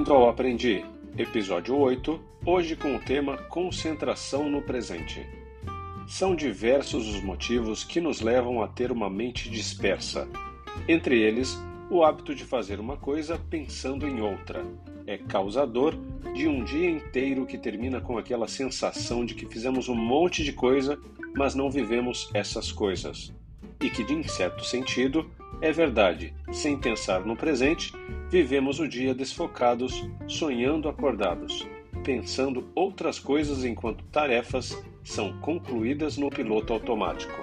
Bem-vindo ao Aprendi, episódio 8, hoje com o tema Concentração no Presente. São diversos os motivos que nos levam a ter uma mente dispersa. Entre eles, o hábito de fazer uma coisa pensando em outra. É causador de um dia inteiro que termina com aquela sensação de que fizemos um monte de coisa, mas não vivemos essas coisas. E que, de certo sentido, é verdade, sem pensar no presente, vivemos o dia desfocados, sonhando acordados, pensando outras coisas enquanto tarefas são concluídas no piloto automático.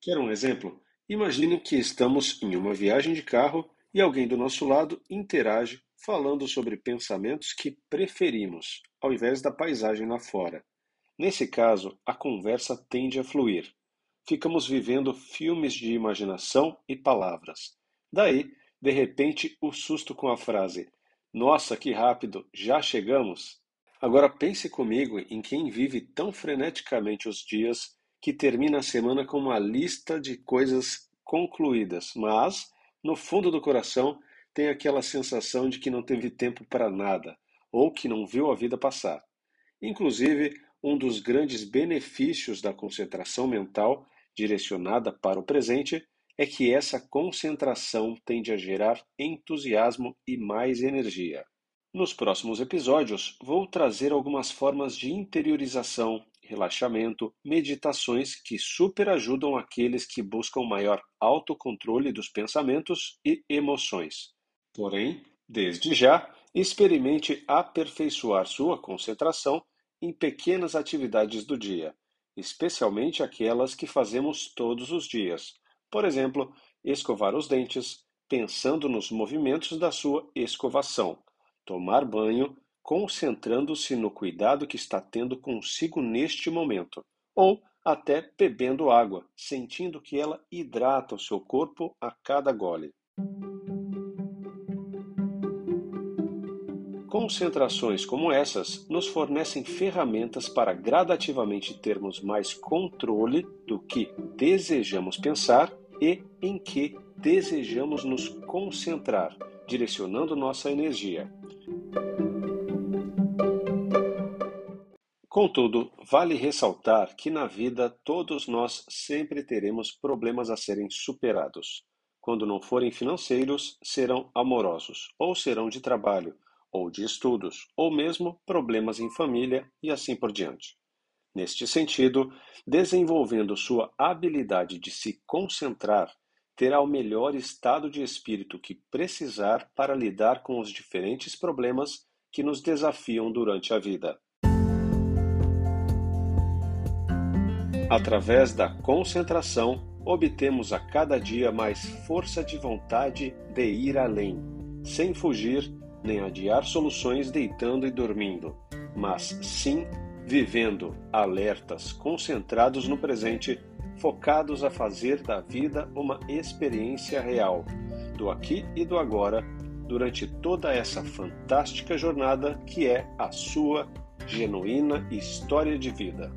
Quer um exemplo? Imagine que estamos em uma viagem de carro e alguém do nosso lado interage falando sobre pensamentos que preferimos, ao invés da paisagem lá fora. Nesse caso, a conversa tende a fluir ficamos vivendo filmes de imaginação e palavras. Daí, de repente, o susto com a frase: Nossa, que rápido, já chegamos! Agora pense comigo em quem vive tão freneticamente os dias que termina a semana com uma lista de coisas concluídas, mas, no fundo do coração, tem aquela sensação de que não teve tempo para nada ou que não viu a vida passar. Inclusive, um dos grandes benefícios da concentração mental direcionada para o presente, é que essa concentração tende a gerar entusiasmo e mais energia. Nos próximos episódios, vou trazer algumas formas de interiorização, relaxamento, meditações que superajudam aqueles que buscam maior autocontrole dos pensamentos e emoções. Porém, desde já, experimente aperfeiçoar sua concentração em pequenas atividades do dia, especialmente aquelas que fazemos todos os dias. Por exemplo, escovar os dentes, pensando nos movimentos da sua escovação, tomar banho, concentrando-se no cuidado que está tendo consigo neste momento, ou até bebendo água, sentindo que ela hidrata o seu corpo a cada gole. Concentrações como essas nos fornecem ferramentas para gradativamente termos mais controle do que desejamos pensar e em que desejamos nos concentrar, direcionando nossa energia. Contudo, vale ressaltar que na vida todos nós sempre teremos problemas a serem superados. Quando não forem financeiros, serão amorosos ou serão de trabalho ou de estudos, ou mesmo problemas em família e assim por diante. Neste sentido, desenvolvendo sua habilidade de se concentrar, terá o melhor estado de espírito que precisar para lidar com os diferentes problemas que nos desafiam durante a vida. Através da concentração, obtemos a cada dia mais força de vontade de ir além, sem fugir nem adiar soluções deitando e dormindo, mas sim vivendo alertas, concentrados no presente, focados a fazer da vida uma experiência real, do aqui e do agora, durante toda essa fantástica jornada que é a sua genuína história de vida.